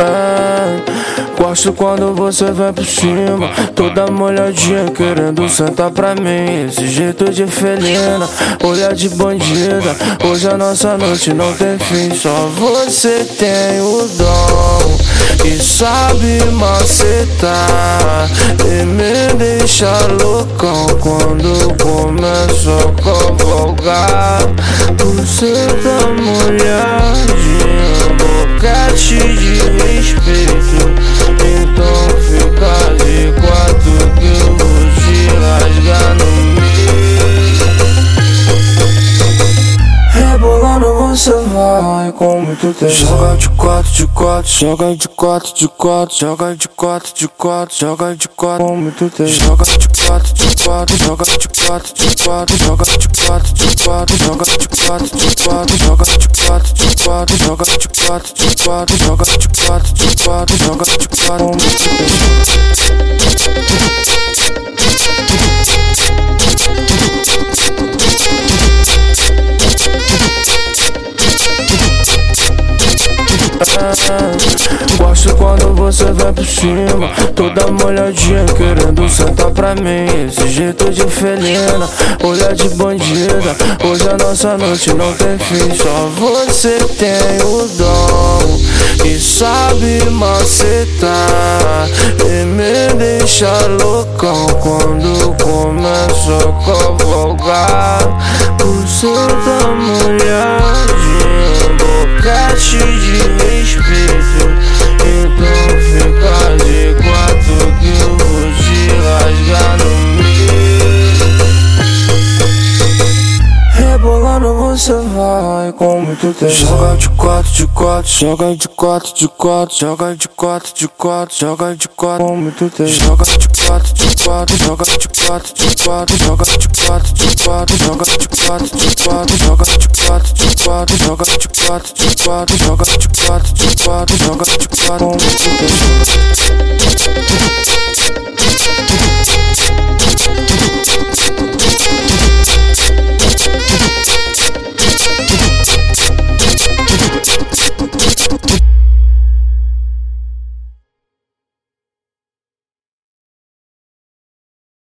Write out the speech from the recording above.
É, gosto quando você vem por cima, toda molhadinha querendo sentar pra mim. Esse jeito de felina, olhar de bandida. Hoje a nossa noite não tem fim, só você tem o dom. E sabe macetar e me deixa loucão quando começa a cavalgar. Você vai com muito tempo. Joga de quatro, de quatro, joga de quatro, de quatro, joga de quatro, de quatro, joga de quatro com muito tempo. Joga de quatro, de quatro, joga de quatro, de quatro, joga de quatro, de quatro, joga de quatro, de quatro, joga de quatro, de quatro, joga de quatro, de quatro, joga de quatro, de quatro, joga de quatro com muito tempo. Gosto quando você vem por cima, toda molhadinha querendo sentar pra mim. Esse jeito de felina, olhar de bandida. Hoje a nossa noite não tem fim, só você tem o dom e sabe macetar e me deixa loucão quando começa vai com muito tempo. Joga de quatro, de quatro, joga de quatro, de quatro, joga de quatro, de quatro, joga de quatro com muito tempo. Joga de quatro, de quatro, joga de quatro, de quatro, joga de quatro, de quatro, joga de quatro, de quatro, joga de quatro, de quatro, joga de quatro, de quatro, joga de quatro, de quatro, joga de quatro com muito tempo.